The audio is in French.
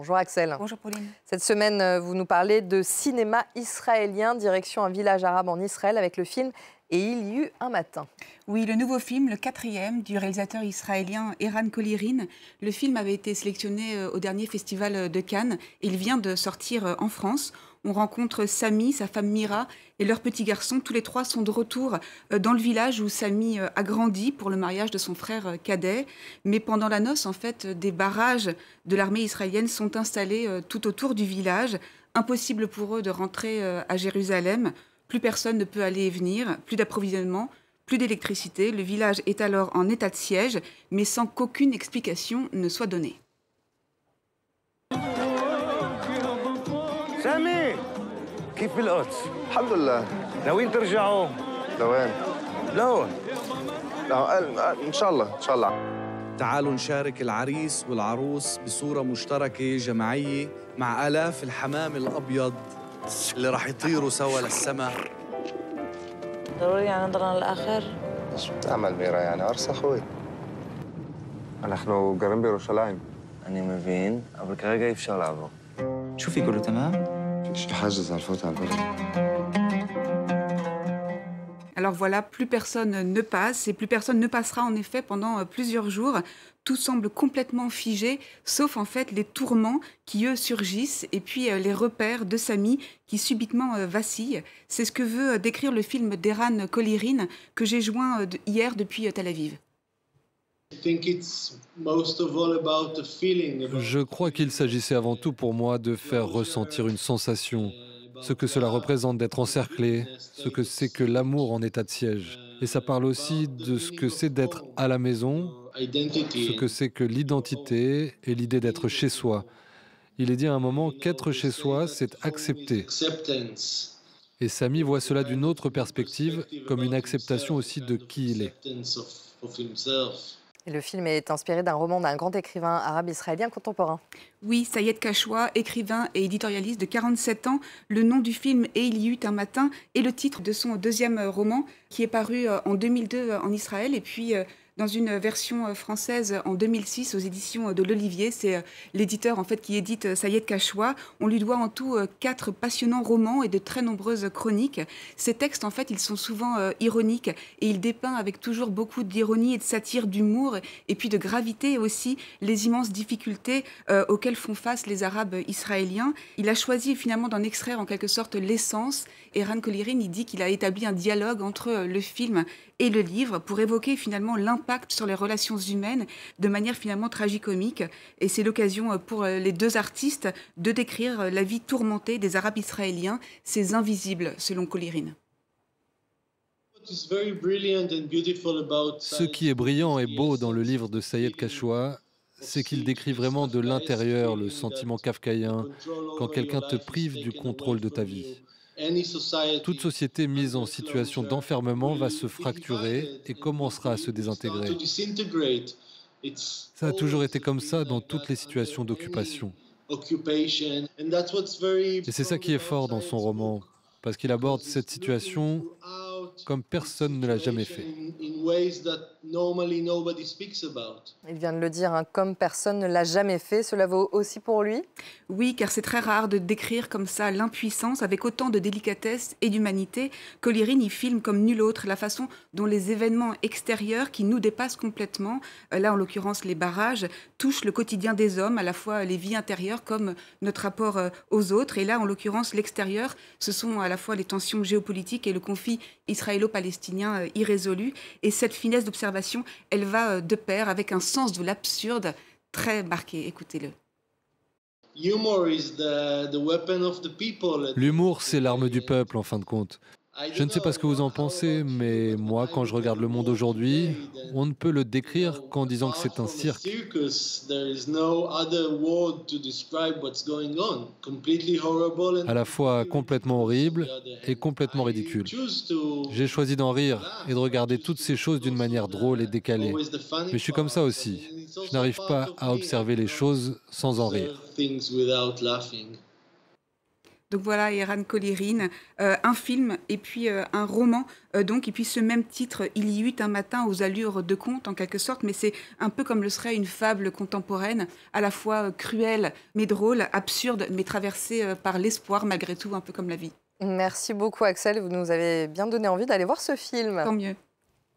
Bonjour Axel. Bonjour Pauline. Cette semaine, euh, vous nous parlez de cinéma israélien, direction un village arabe en Israël avec le film Et il y eut un matin. Oui, le nouveau film, le quatrième, du réalisateur israélien Eran Kolirin. Le film avait été sélectionné euh, au dernier festival de Cannes. Il vient de sortir euh, en France. On rencontre Samy, sa femme Mira et leur petit garçon. Tous les trois sont de retour euh, dans le village où Samy euh, a grandi pour le mariage de son frère euh, cadet. Mais pendant la noce, en fait, des barrages de l'armée israélienne sont installés tout autour du village. Impossible pour eux de rentrer à Jérusalem. Plus personne ne peut aller et venir, plus d'approvisionnement, plus d'électricité. Le village est alors en état de siège, mais sans qu'aucune explication ne soit donnée. سامي كيف بالقدس؟ الحمد لله ناويين ترجعوا؟ لوين؟ لون لا، ان شاء الله ان شاء الله تعالوا نشارك العريس والعروس بصورة مشتركة جماعية مع آلاف الحمام الأبيض اللي راح يطيروا سوا للسماء ضروري يعني نضلنا للآخر شو بتعمل ميرا يعني عرس اخوي نحن قريبين بيروشلايم אני מבין, אבל כרגע אי אפשר לעבור. شوفي كله تمام؟ في شي حاجز على الفوت على البلد Alors voilà, plus personne ne passe et plus personne ne passera en effet pendant euh, plusieurs jours. Tout semble complètement figé, sauf en fait les tourments qui eux surgissent et puis euh, les repères de Samy qui subitement euh, vacillent. C'est ce que veut décrire le film d'Eran Kolirin que j'ai joint hier depuis Tel Aviv. Je crois qu'il s'agissait avant tout pour moi de faire ressentir une sensation, ce que cela représente d'être encerclé, ce que c'est que l'amour en état de siège. Et ça parle aussi de ce que c'est d'être à la maison, ce que c'est que l'identité et l'idée d'être chez soi. Il est dit à un moment qu'être chez soi, c'est accepter. Et Samy voit cela d'une autre perspective, comme une acceptation aussi de qui il est. Le film est inspiré d'un roman d'un grand écrivain arabe israélien contemporain. Oui, Sayed Kachwa, écrivain et éditorialiste de 47 ans, le nom du film Et il y eut un matin est le titre de son deuxième roman qui est paru euh, en 2002 euh, en Israël et puis euh, dans une version euh, française en 2006 aux éditions euh, de l'Olivier. C'est euh, l'éditeur en fait qui édite Sayed Kachwa. On lui doit en tout quatre passionnants romans et de très nombreuses chroniques. Ces textes en fait ils sont souvent ironiques et il dépeint avec toujours beaucoup d'ironie et de satire, d'humour et puis de gravité aussi les immenses difficultés auxquelles font face les Arabes israéliens. Il a choisi finalement d'en extraire en quelque sorte l'essence. Et Ran Kolirin, il dit qu'il a établi un dialogue entre le film et le livre pour évoquer finalement l'impact sur les relations humaines de manière finalement tragicomique. Et c'est l'occasion euh, pour euh, les deux artistes de décrire euh, la vie tourmentée des Arabes israéliens, ces invisibles, selon Kolirin. Ce qui est brillant et beau dans le livre de Sayed Kachwa, c'est qu'il décrit vraiment de l'intérieur le sentiment kafkaïen quand quelqu'un te prive du contrôle de ta vie. Toute société mise en situation d'enfermement va se fracturer et commencera à se désintégrer. Ça a toujours été comme ça dans toutes les situations d'occupation. Et c'est ça qui est fort dans son roman, parce qu'il aborde cette situation comme personne ne l'a jamais fait. Il vient de le dire, hein, comme personne ne l'a jamais fait. Cela vaut aussi pour lui? Oui, car c'est très rare de décrire comme ça l'impuissance avec autant de délicatesse et d'humanité. Kolirin y filme comme nul autre la façon dont les événements extérieurs qui nous dépassent complètement, euh, là en l'occurrence les barrages, touchent le quotidien des hommes, à la fois les vies intérieures comme notre rapport euh, aux autres. Et là en l'occurrence l'extérieur, ce sont à la fois les tensions géopolitiques et le conflit israélo-palestinien euh, irrésolu. Et cette finesse d'observation, elle va euh, de pair avec un sens de l'absurde très marqué. Écoutez-le. L'humour, c'est l'arme du peuple, en fin de compte. Je ne sais pas ce que vous en pensez, mais moi, quand je regarde le monde aujourd'hui, on ne peut le décrire qu'en disant que c'est un cirque. À la fois complètement horrible et complètement ridicule. J'ai choisi d'en rire et de regarder toutes ces choses d'une manière drôle et décalée. Mais je suis comme ça aussi. Je n'arrive pas à observer les choses sans en rire. Donc voilà, Eran Colirine, euh, un film et puis euh, un roman. euh, donc, et puis ce même titre, Il y eut un matin aux allures de conte en quelque sorte, mais c'est un peu comme le serait une fable contemporaine, à la fois cruelle mais drôle, absurde mais traversée par l'espoir malgré tout, un peu comme la vie. Merci beaucoup Axel, vous nous avez bien donné envie d'aller voir ce film. Tant mieux.